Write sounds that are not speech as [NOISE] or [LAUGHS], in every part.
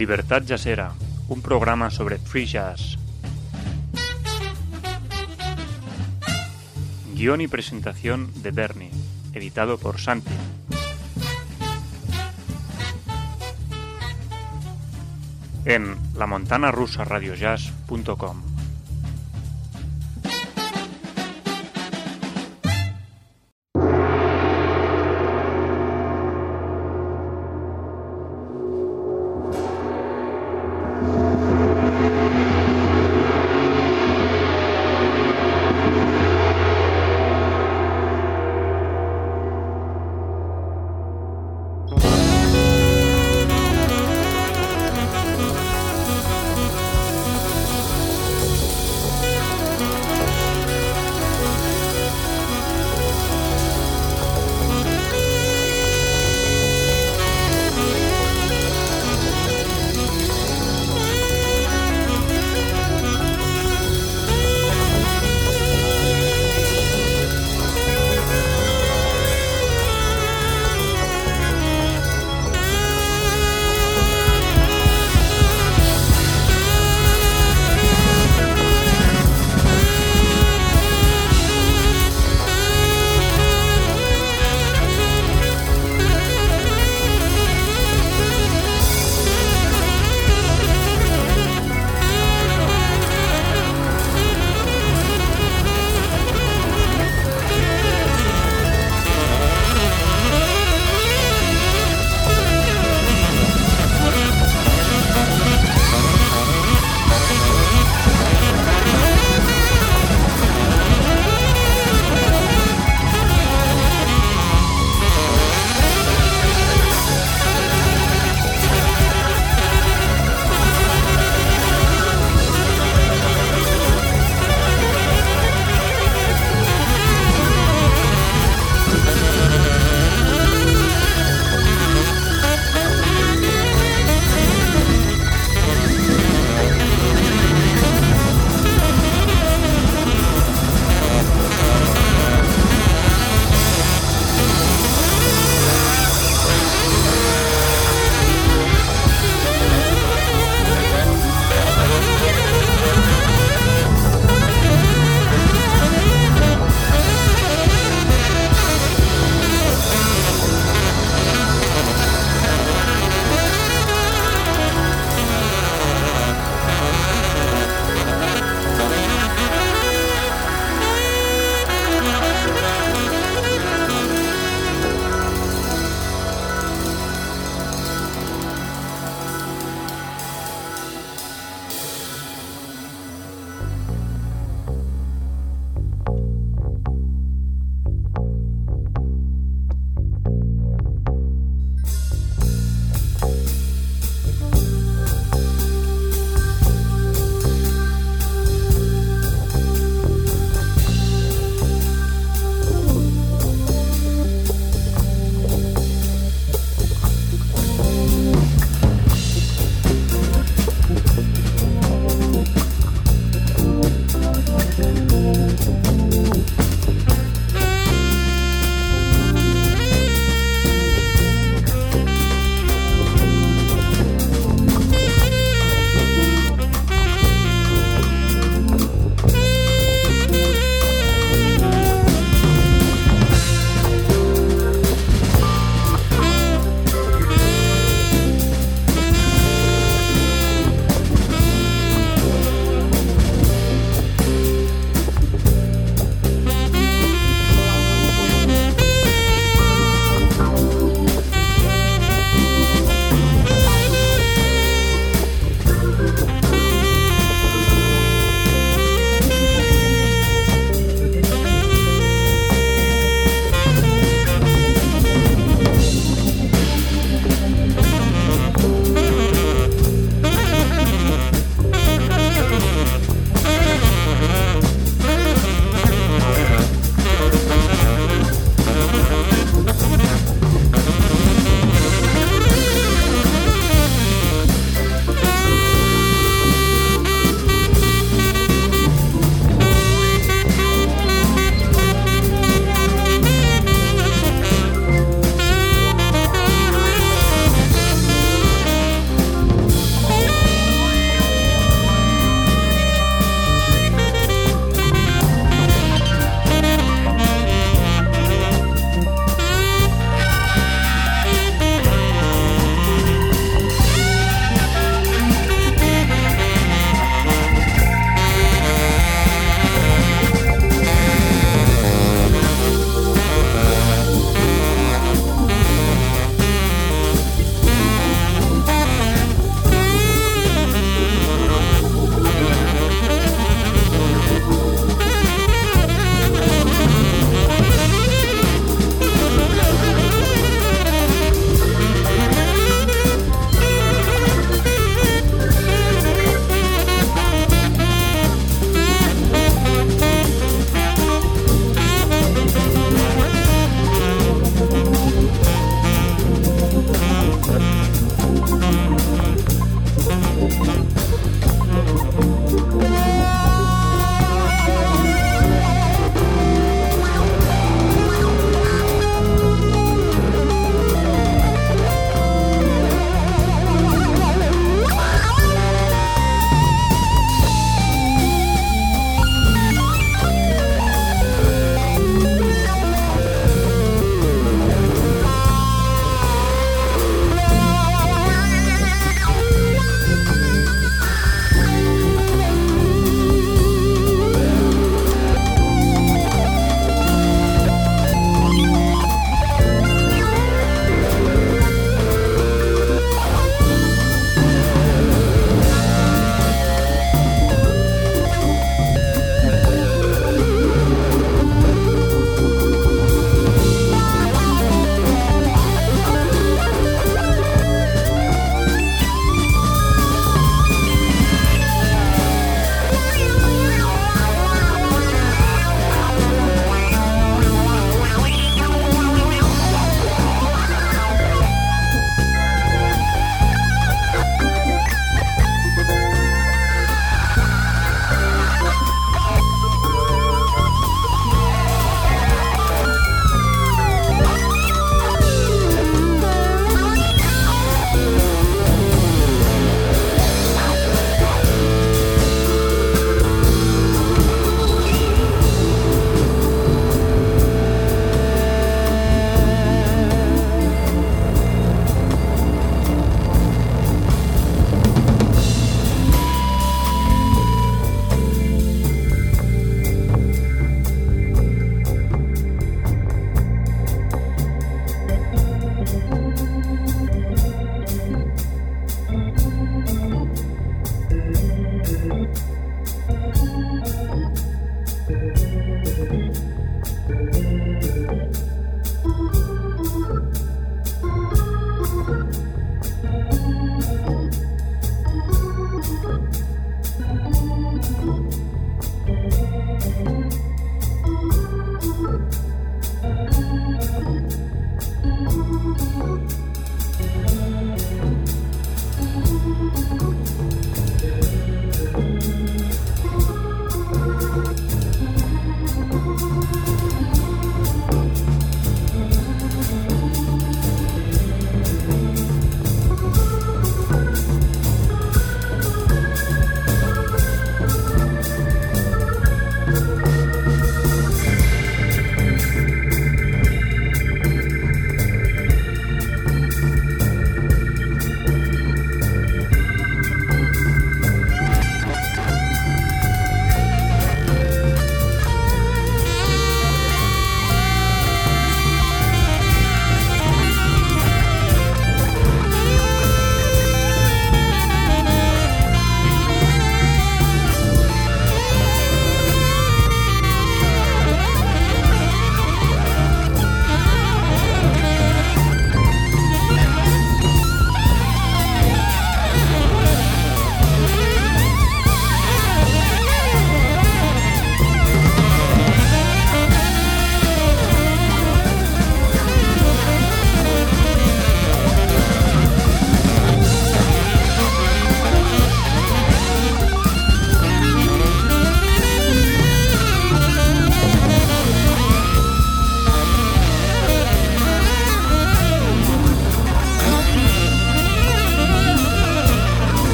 Libertad Jazzera, un programa sobre free jazz. Guión y presentación de Bernie, editado por Santi. En lamontanarusaradiojazz.com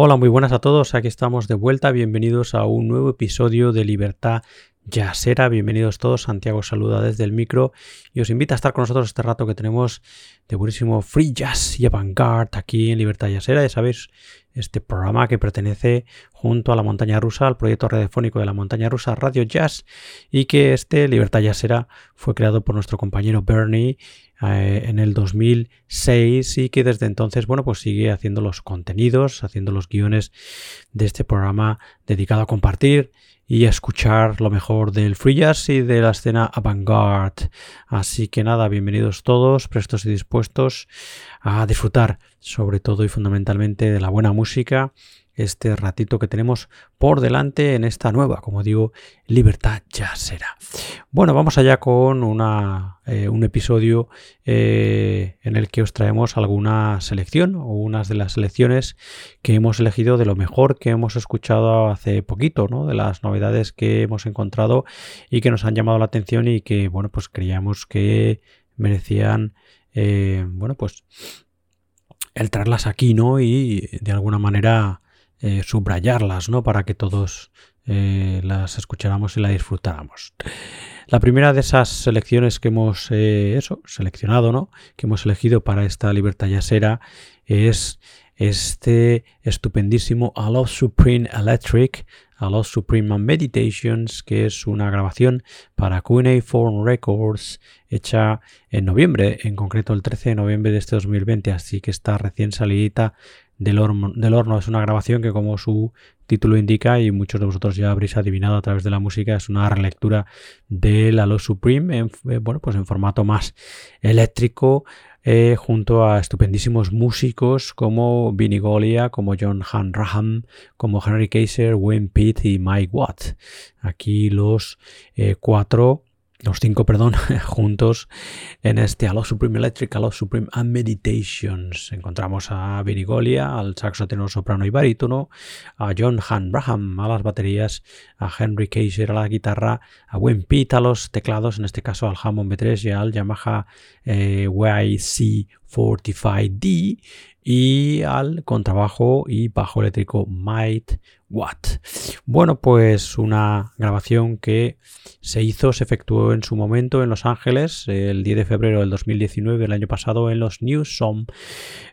Hola, muy buenas a todos. Aquí estamos de vuelta. Bienvenidos a un nuevo episodio de Libertad Jazzera. Bienvenidos todos. Santiago saluda desde el micro y os invita a estar con nosotros este rato que tenemos de buenísimo free jazz y avant-garde aquí en Libertad Jazzera. Ya sabéis, este programa que pertenece junto a la montaña rusa, al proyecto radiofónico de la montaña rusa Radio Jazz y que este Libertad Jazzera fue creado por nuestro compañero Bernie eh, en el 2006 y que desde entonces, bueno, pues sigue haciendo los contenidos, haciendo los guiones de este programa dedicado a compartir y a escuchar lo mejor del free jazz y de la escena avant-garde. Así que nada, bienvenidos todos, prestos y dispuestos a disfrutar sobre todo y fundamentalmente de la buena música este ratito que tenemos por delante en esta nueva, como digo, Libertad ya será. Bueno, vamos allá con una, eh, un episodio eh, en el que os traemos alguna selección o unas de las selecciones que hemos elegido de lo mejor que hemos escuchado hace poquito, ¿no? de las novedades que hemos encontrado y que nos han llamado la atención y que, bueno, pues creíamos que merecían, eh, bueno, pues el traerlas aquí, ¿no? Y de alguna manera eh, subrayarlas, ¿no? Para que todos eh, las escucháramos y la disfrutáramos. La primera de esas selecciones que hemos eh, eso, seleccionado, ¿no? Que hemos elegido para esta libertad yasera es este estupendísimo A Love Supreme Electric, A Love Supreme Meditations, que es una grabación para Cuneiform Records hecha en noviembre, en concreto el 13 de noviembre de este 2020, así que está recién salidita del horno, Es una grabación que, como su título indica, y muchos de vosotros ya habréis adivinado a través de la música, es una relectura del Halo Supreme en, eh, bueno, pues en formato más eléctrico, eh, junto a estupendísimos músicos como Vinnie Golia, como John Han Raham, como Henry Kaiser, Wayne Pitt y Mike Watt. Aquí los eh, cuatro los cinco, perdón, [LAUGHS] juntos en este Hello Supreme Electric, Hello Supreme and Meditations. Encontramos a Virigolia, al saxo tenor soprano y barítono, a John Hanbraham a las baterías, a Henry Kaiser a la guitarra, a Wayne Pitt a los teclados, en este caso al Hammond B3 y al Yamaha eh, YC45D y al contrabajo y bajo eléctrico Might Watt. Bueno, pues una grabación que se hizo, se efectuó en su momento en Los Ángeles el 10 de febrero del 2019, el año pasado, en los Newsom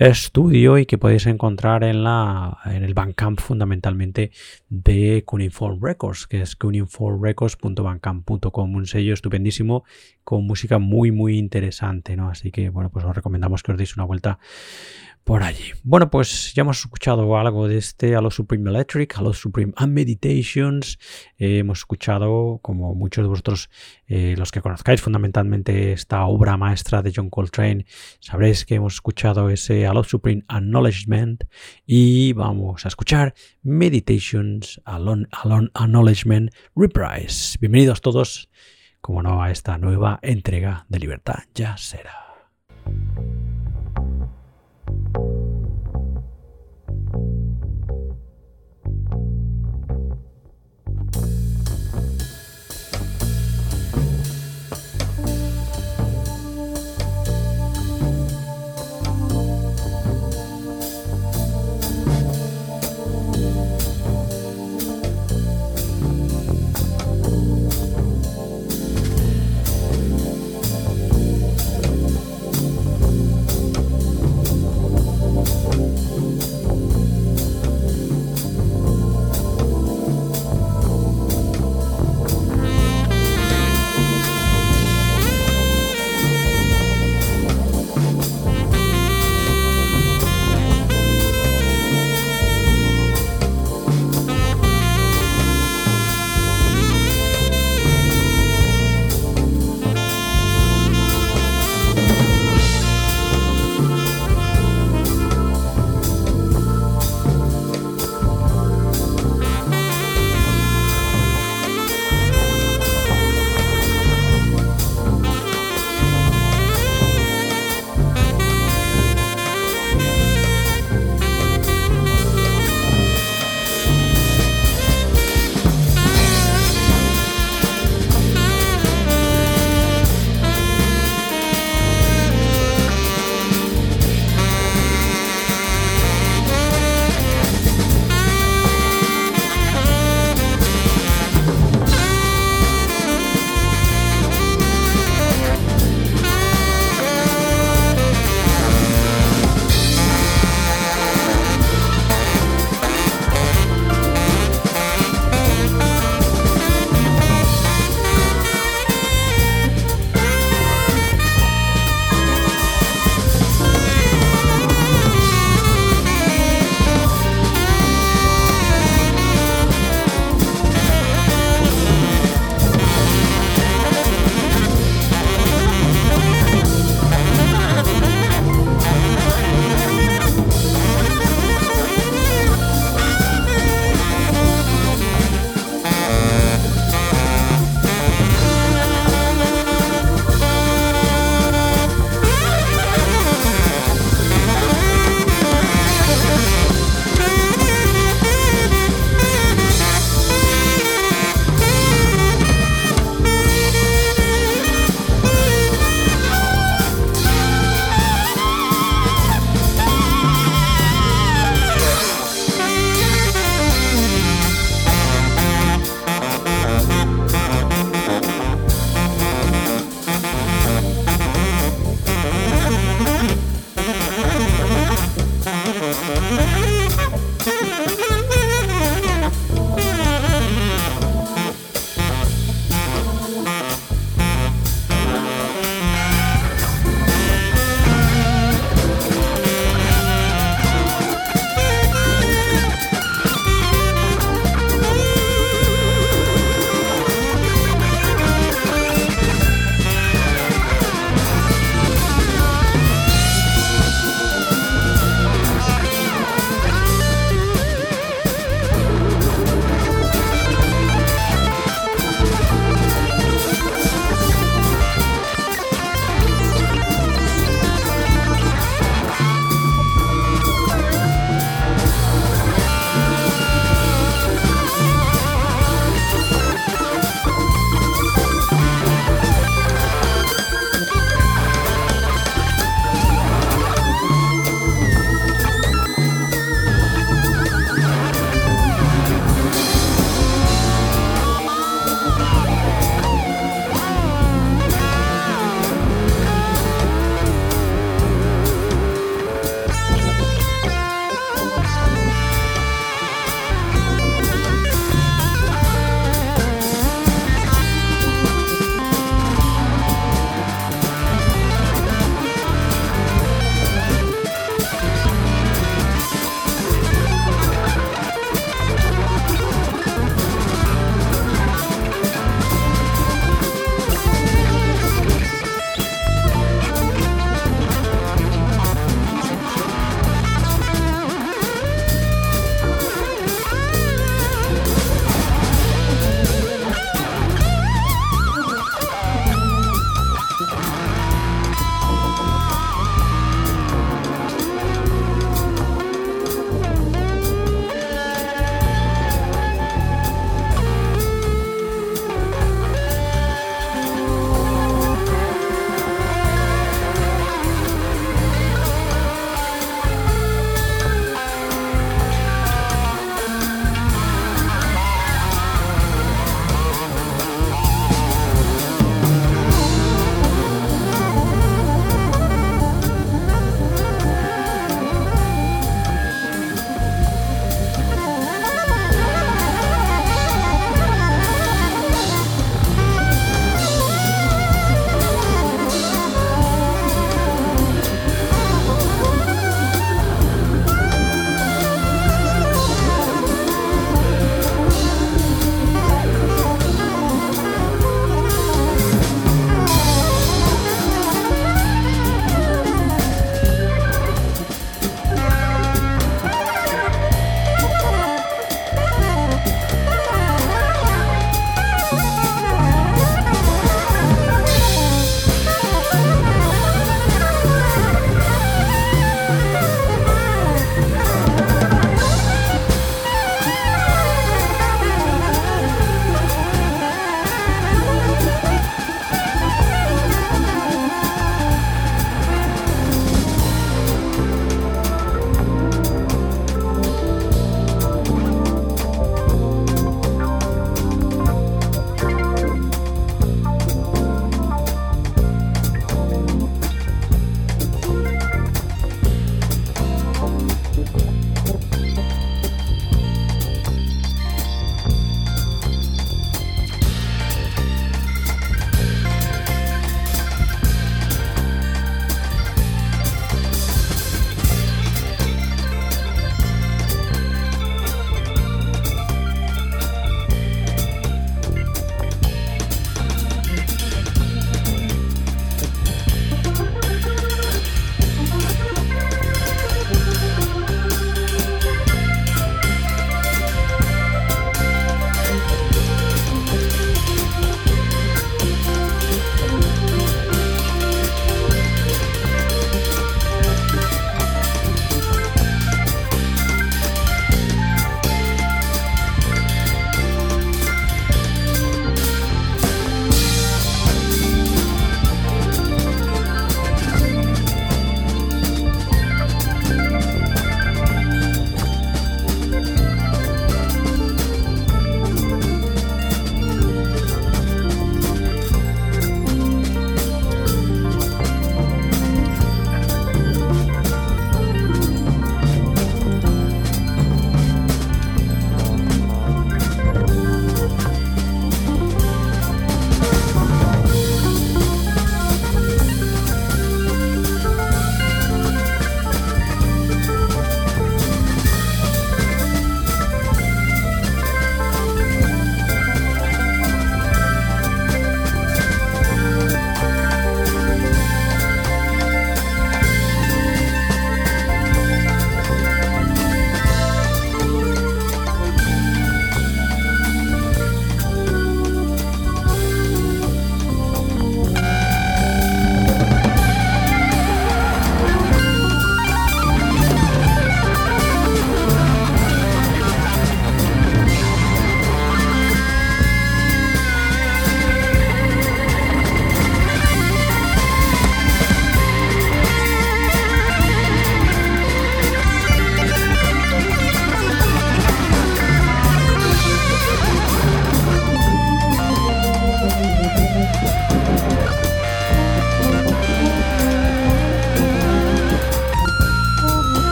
Studio y que podéis encontrar en, la, en el Bandcamp fundamentalmente de Cuneiform Records, que es cuneiformrecords.bandcamp.com, un sello estupendísimo con música muy, muy interesante, ¿no? Así que, bueno, pues os recomendamos que os deis una vuelta por allí. Bueno, pues ya hemos escuchado algo de este a los Supreme Electric, a los Supreme and Meditations. Eh, hemos escuchado, como muchos de vosotros, eh, los que conozcáis fundamentalmente esta obra maestra de John Coltrane, sabréis que hemos escuchado ese a los Supreme Acknowledgement y vamos a escuchar Meditations Alone, Alone Acknowledgement Reprise. Bienvenidos todos, como no, a esta nueva entrega de Libertad ya será.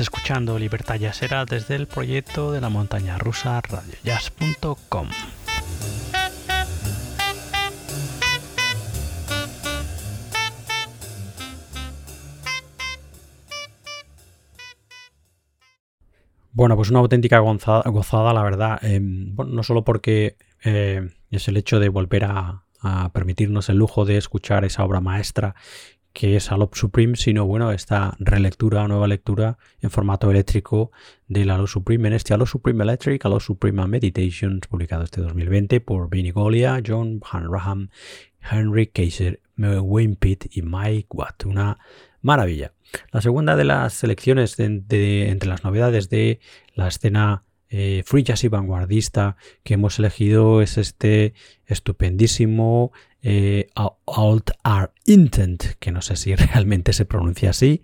Escuchando Libertad Jazzera desde el proyecto de la montaña rusa radiojazz.com. Bueno, pues una auténtica gozada, la verdad. Em, no solo porque eh, es el hecho de volver a, permitirnos el lujo de escuchar esa obra maestra que es Alop Supreme, sino bueno, esta relectura, nueva lectura en formato eléctrico del Alop Supreme, en este Alop Supreme Electric, Alop Supreme Meditations, publicado este 2020 por Vinnie Golia, John Hanraham, Henry Kaiser, Wayne Pitt y Mike Watt. Una maravilla. La segunda de las selecciones entre las novedades de la escena eh, free jazz y vanguardista que hemos elegido es este estupendísimo eh, Alt Art Intent, que no sé si [LAUGHS] realmente se pronuncia así.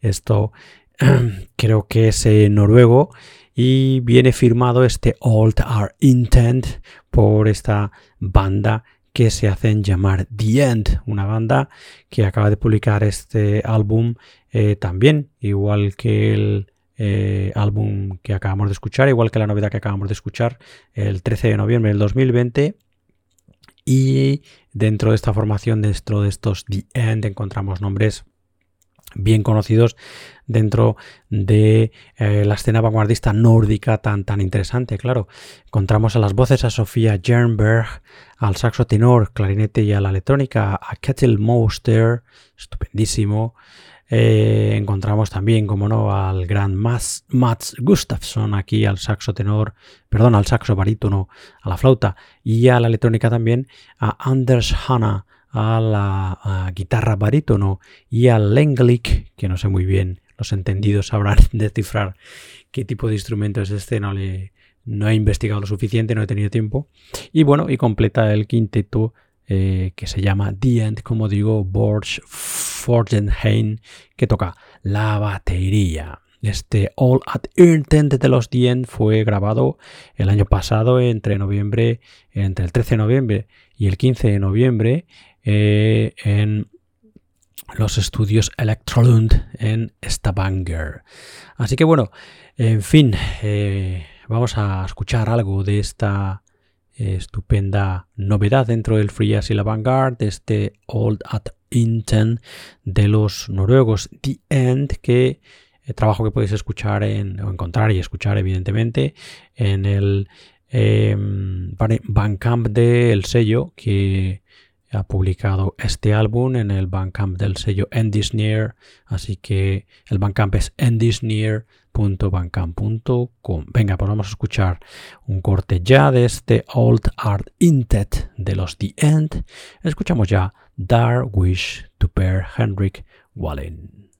Esto [CLEARS THROAT] creo que es noruego y viene firmado este Alt Art Intent por esta banda que se hacen llamar The End, una banda que acaba de publicar este álbum eh, también, igual que el eh, álbum que acabamos de escuchar, igual que la novedad que acabamos de escuchar el 13 de noviembre del 2020. Y dentro de esta formación, dentro de estos The End, encontramos nombres bien conocidos dentro de eh, la escena vanguardista nórdica tan, tan interesante, claro. Encontramos a las voces a Sofía Jernberg, al saxo tenor, clarinete y a la electrónica, a Kettle Moster, estupendísimo. Eh, encontramos también, como no, al gran Mats, Mats Gustafsson aquí al saxo tenor, perdón, al saxo barítono, a la flauta y a la electrónica también, a Anders Hanna a la guitarra barítono y al Lenglik, que no sé muy bien, los entendidos sabrán [LAUGHS] descifrar qué tipo de instrumento es este, no, le, no he investigado lo suficiente, no he tenido tiempo. Y bueno, y completa el quinteto eh, que se llama The End, como digo, Borch Forgenheim, que toca la batería. Este All at Intent de los The fue grabado el año pasado entre noviembre, entre el 13 de noviembre y el 15 de noviembre eh, en los estudios Electrolund en Stavanger. Así que bueno, en fin, eh, vamos a escuchar algo de esta estupenda novedad dentro del Free Jazz y la Vanguard, este Old at Inten de los noruegos The End, que eh, trabajo que podéis escuchar en, o encontrar y escuchar evidentemente en el eh, Bandcamp del sello que ha publicado este álbum en el Bandcamp del sello Endisnear, así que el Bandcamp es endisnear.bandcamp.com. Venga, pues vamos a escuchar un corte ya de este Old Art Intet de los The End. Escuchamos ya Dark Wish to Per Henrik Wallen.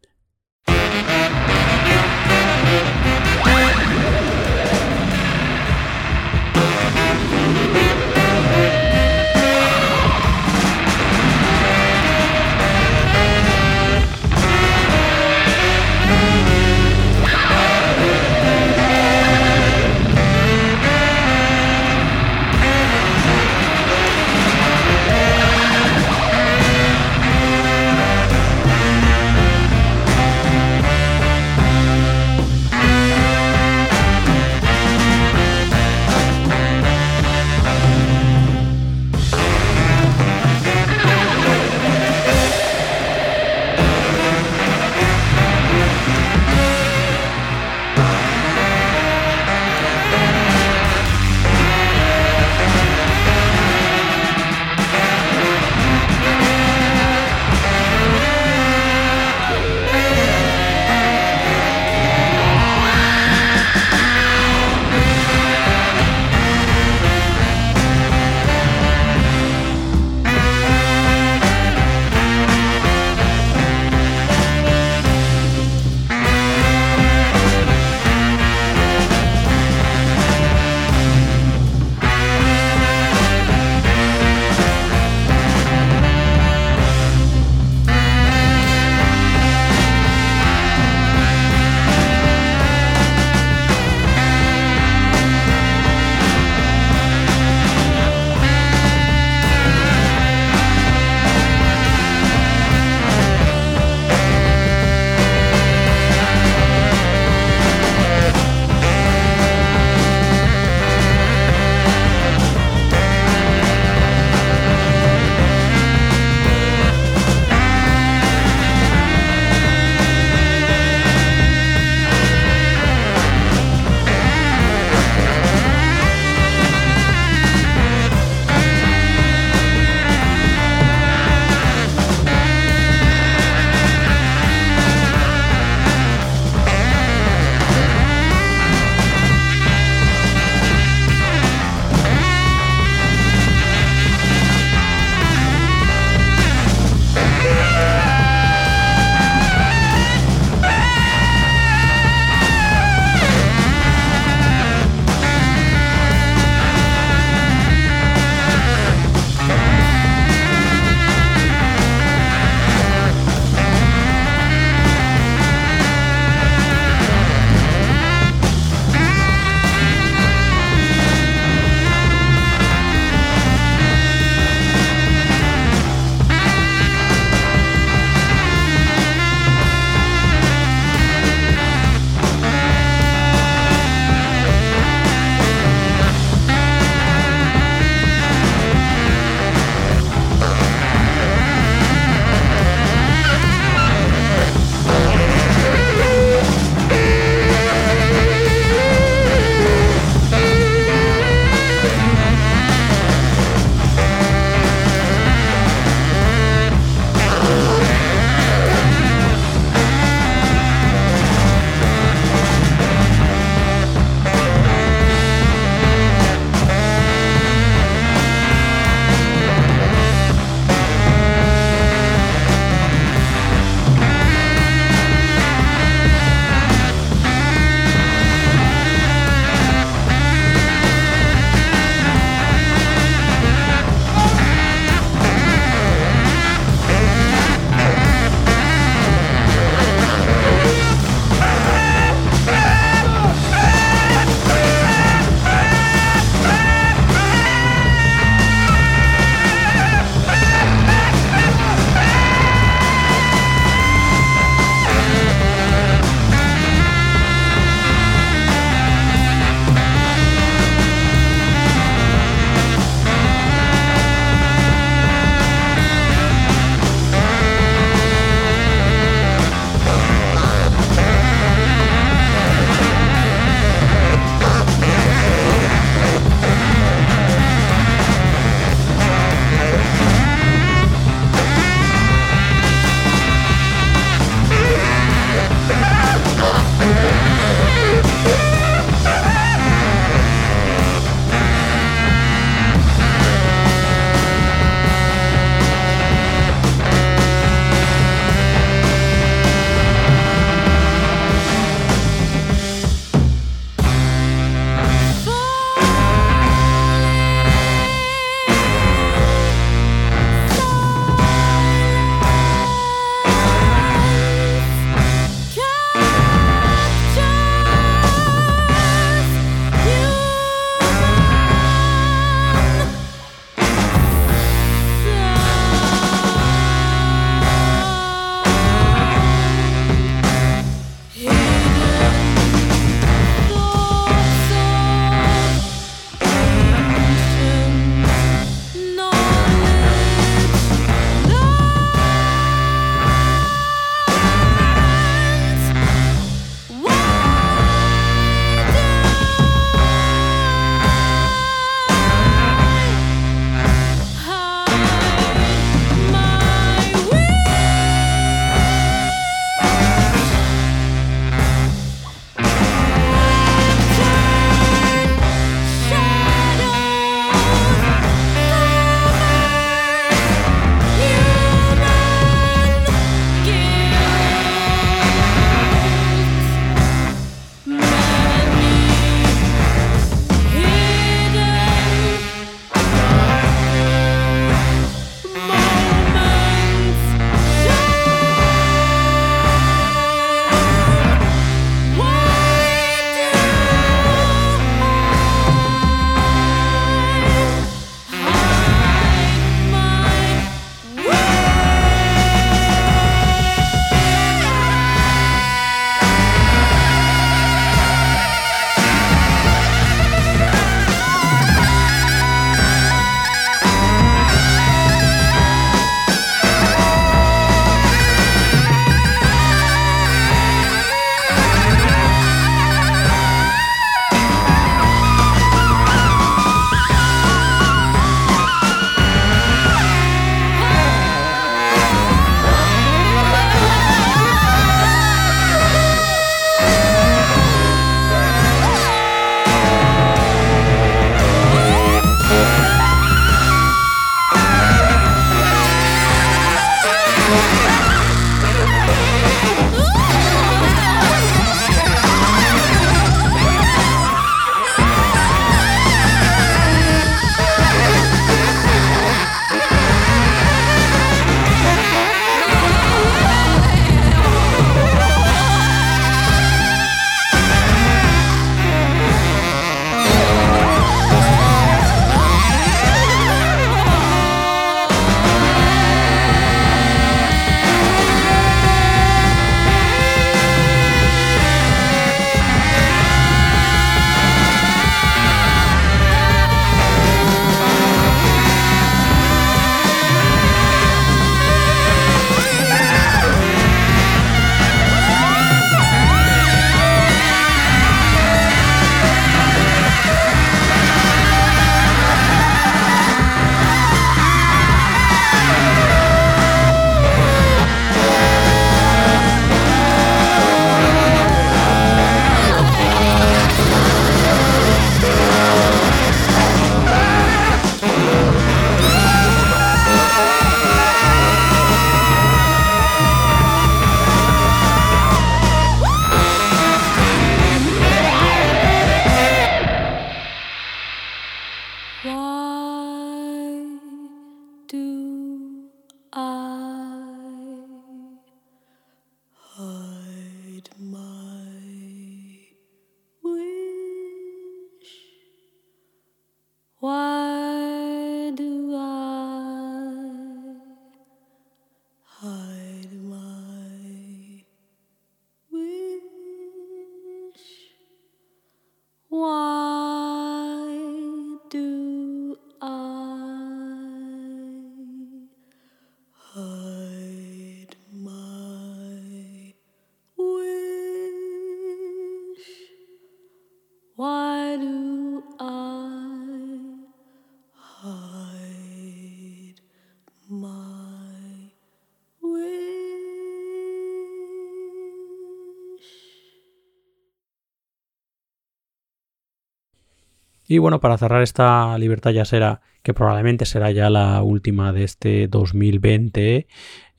Y bueno, para cerrar esta libertad ya será, que probablemente será ya la última de este 2020,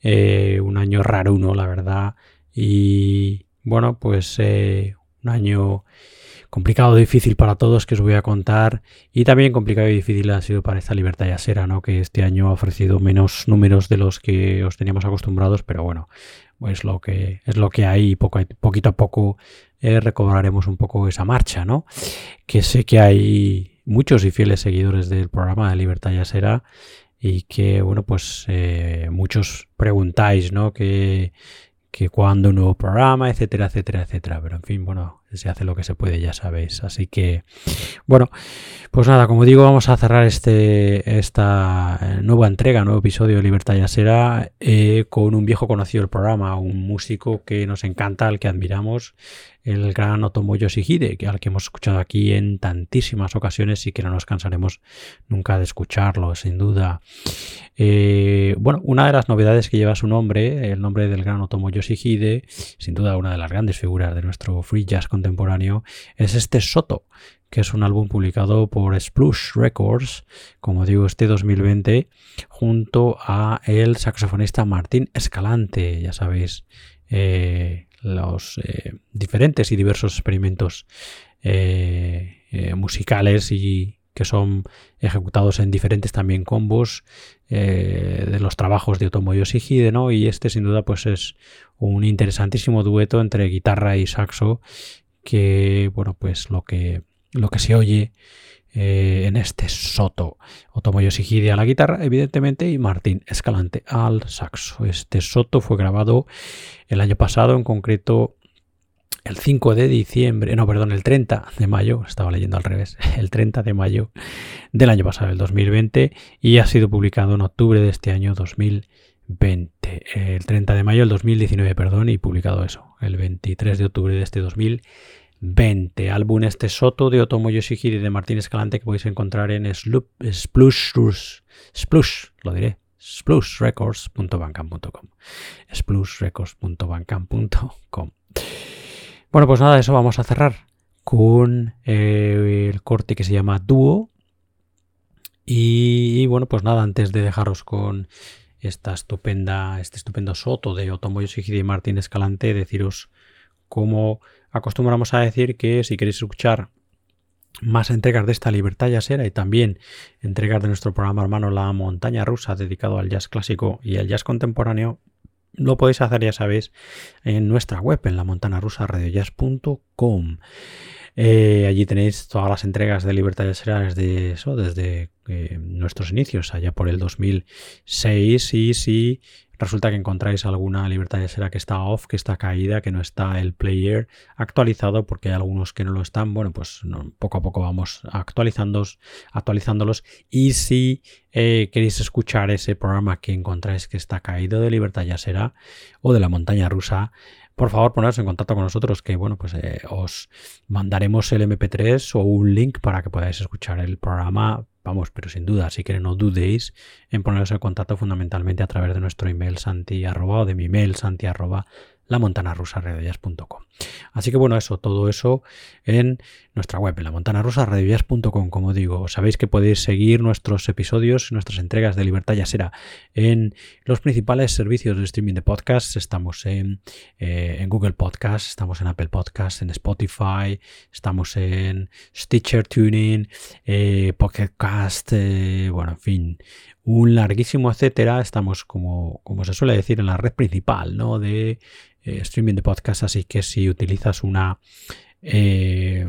eh, un año raro, ¿no? La verdad. Y bueno, pues eh, un año complicado, difícil para todos que os voy a contar y también complicado y difícil ha sido para esta libertad yasera, ¿no? que este año ha ofrecido menos números de los que os teníamos acostumbrados, pero bueno, pues lo que es lo que hay poco, poquito a poco eh, recobraremos un poco esa marcha, ¿no? Que sé que hay muchos y fieles seguidores del programa de Libertad Yasera y que, bueno, pues eh, muchos preguntáis, ¿no? Que, que cuando un nuevo programa, etcétera, etcétera, etcétera. Pero en fin, bueno, se hace lo que se puede, ya sabéis. Así que, bueno, pues nada, como digo, vamos a cerrar este, esta nueva entrega, nuevo episodio de Libertad Yasera eh, con un viejo conocido del programa, un músico que nos encanta, al que admiramos, el gran Otomo Yoshihide, que al que hemos escuchado aquí en tantísimas ocasiones y que no nos cansaremos nunca de escucharlo, sin duda. Eh, bueno, una de las novedades que lleva su nombre, el nombre del gran Otomo Yoshihide, sin duda una de las grandes figuras de nuestro free jazz contemporáneo, es este Soto, que es un álbum publicado por Splush Records, como digo, este 2020, junto a el saxofonista Martín Escalante, ya sabéis, eh, los eh, diferentes y diversos experimentos eh, eh, musicales y que son ejecutados en diferentes también combos de los trabajos de Otomo Yoshihide, ¿no? Y este sin duda pues es un interesantísimo dueto entre guitarra y saxo que, bueno, pues lo que, lo que se oye eh, en este soto. Otomo Yoshihide a la guitarra, evidentemente, y Martín Escalante al saxo. Este soto fue grabado el año pasado, en concreto el 5 de diciembre, no, perdón, el 30 de mayo, estaba leyendo al revés, [LAUGHS] el 30 de mayo del año pasado, el 2020, y ha sido publicado en octubre de este año 2020. El 30 de mayo del 2019, perdón, y publicado eso, el 23 de octubre de este 2020. 20. Álbum este Soto de Otomo Yoshihide de Martín Escalante que podéis encontrar en Splush, Splush, lo diré, splushrecords.bancam.com splushrecords.bancam.com Bueno, pues nada, eso vamos a cerrar con eh, el corte que se llama Dúo. Y, bueno, pues nada, antes de dejaros con esta estupenda, este estupendo soto de Otomo Yoshihide y Martín Escalante, deciros cómo acostumbramos a decir que si queréis escuchar más entregas de esta libertad jazzera y también entregas de nuestro programa hermano La Montaña Rusa dedicado al jazz clásico y al jazz contemporáneo, lo podéis hacer, ya sabéis, en nuestra web, en la. Eh, allí tenéis todas las entregas de Libertad Jazzera desde desde eh, nuestros inicios, allá por el 2006. Y si resulta que encontráis alguna libertad de será que está off, que está caída, que no está el player actualizado, porque hay algunos que no lo están. Bueno, pues poco a poco vamos actualizándolos, actualizándolos. Y si eh, queréis escuchar ese programa que encontráis que está caído de libertad ya será o de la montaña rusa, por favor poneros en contacto con nosotros que bueno pues eh, os mandaremos el mp3 o un link para que podáis escuchar el programa vamos pero sin duda si que no dudéis en poneros en contacto fundamentalmente a través de nuestro email santi arroba, o de mi email santi arroba, la montana rusa Así que bueno, eso, todo eso en nuestra web, en como digo. Sabéis que podéis seguir nuestros episodios, nuestras entregas de Libertad Yasera en los principales servicios de streaming de podcasts. Estamos en, eh, en Google Podcasts, estamos en Apple Podcasts, en Spotify, estamos en Stitcher Tuning, eh, Pocket Cast, eh, bueno, en fin, un larguísimo etcétera. Estamos, como, como se suele decir, en la red principal ¿no? de eh, streaming de podcast, así que si utilizas una, eh,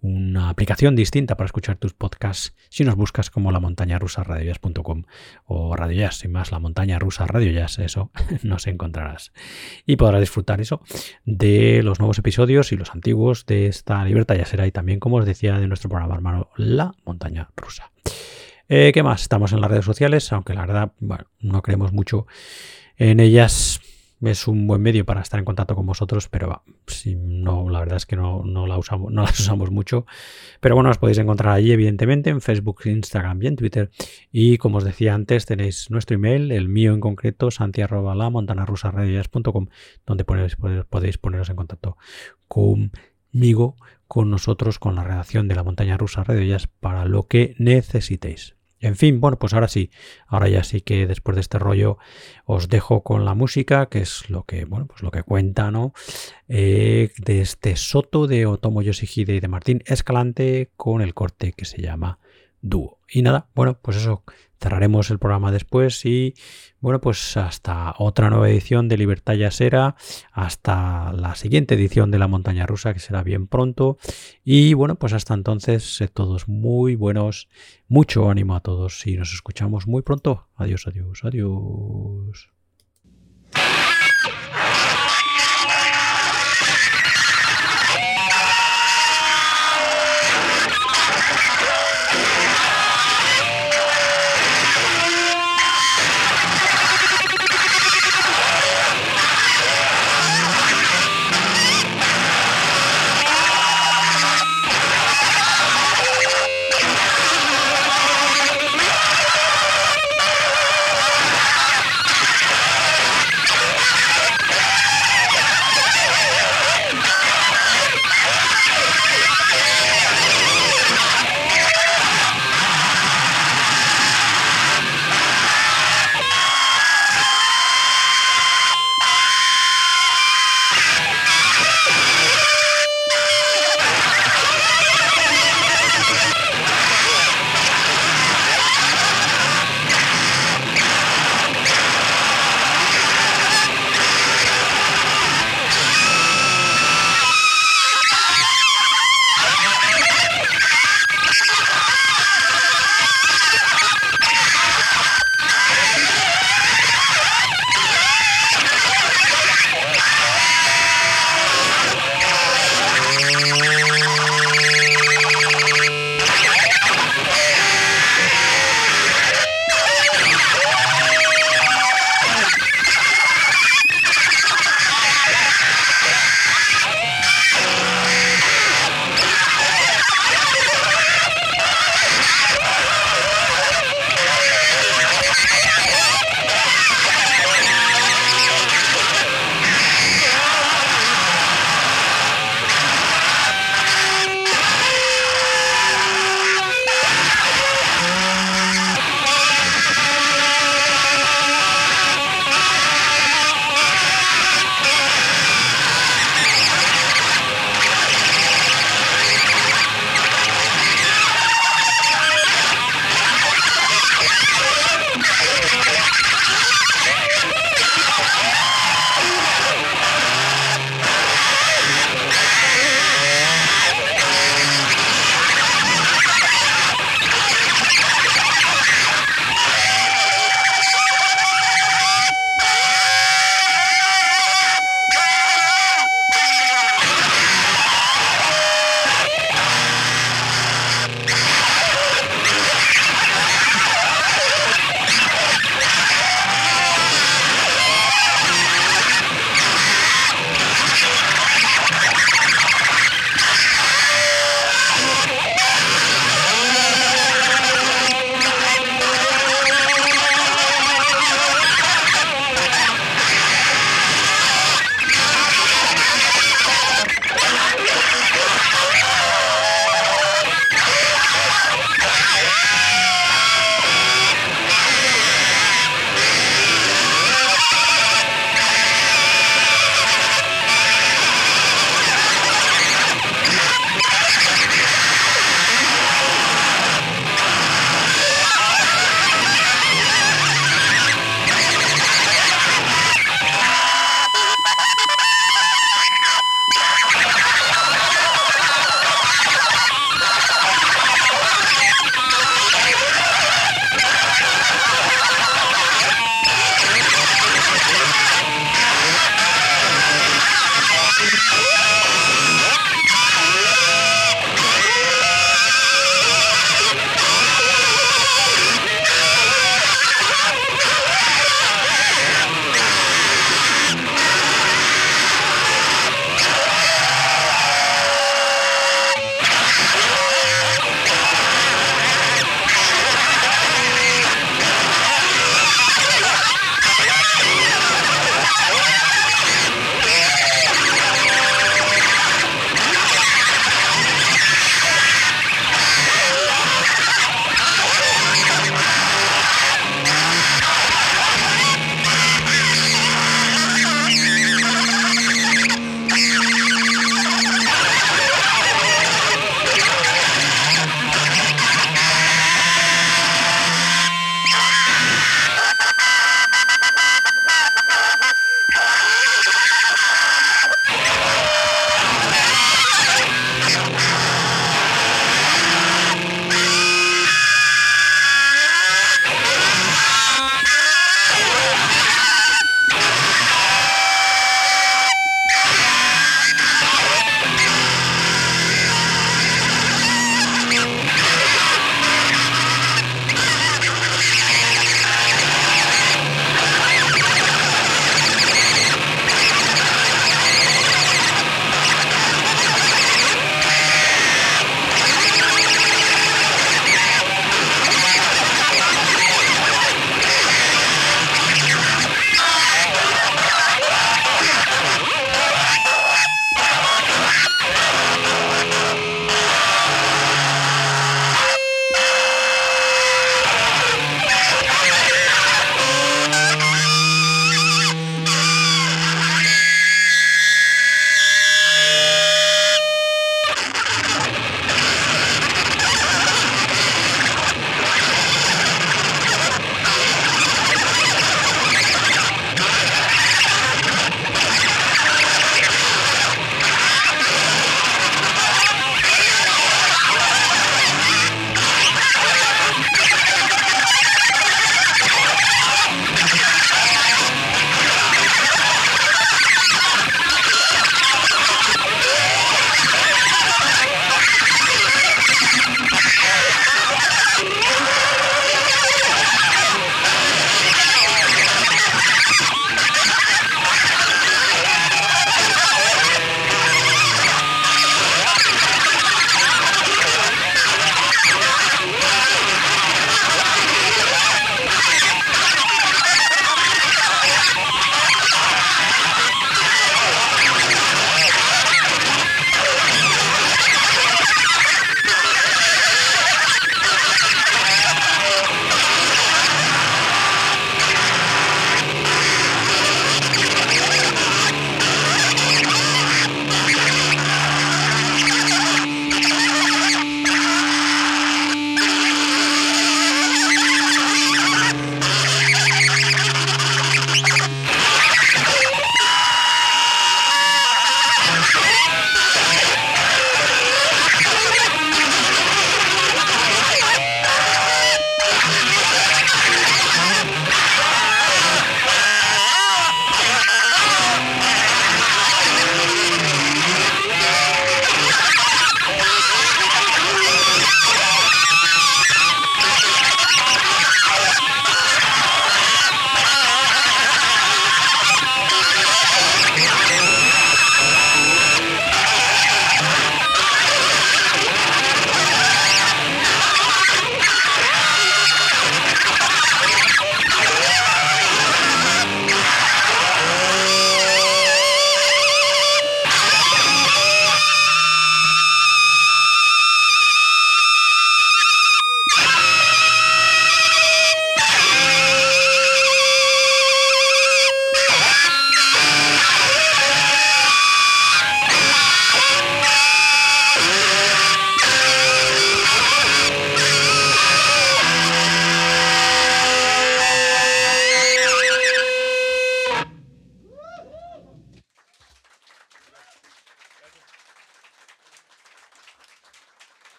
una aplicación distinta para escuchar tus podcasts, si nos buscas como la montaña rusa radiojazz.com o Radio sin más, la montaña rusa Radio Jazz, eso [LAUGHS] nos encontrarás. Y podrás disfrutar eso de los nuevos episodios y los antiguos de esta Libertad será y también, como os decía, de nuestro programa hermano La Montaña Rusa. Eh, ¿Qué más? Estamos en las redes sociales, aunque la verdad no creemos mucho en ellas es un buen medio para estar en contacto con vosotros, pero si no, la verdad es que no, la usamos, no [LAUGHS] las usamos mucho. Pero bueno, las podéis encontrar allí, evidentemente, en Facebook, Instagram y en Twitter. Y como os decía antes, tenéis nuestro email, el mío en concreto, santi.la donde podéis, podéis poneros en contacto conmigo con nosotros, con la redacción de la montaña rusa Jazz para lo que necesitéis. En fin, bueno, pues ahora sí, ahora ya sí que después de este rollo os dejo con la música, que es lo que, bueno, pues lo que cuenta, ¿no? Eh, de este Soto de Otomo Yoshihide y de Martín Escalante con el corte que se llama Dúo. Y nada, bueno, pues eso, cerraremos el programa después y bueno, pues hasta otra nueva edición de Libertad Yasera, hasta la siguiente edición de La Montaña Rusa, que será bien pronto. Y bueno, pues hasta entonces, sed todos muy buenos, mucho ánimo a todos y nos escuchamos muy pronto. Adiós, adiós, adiós.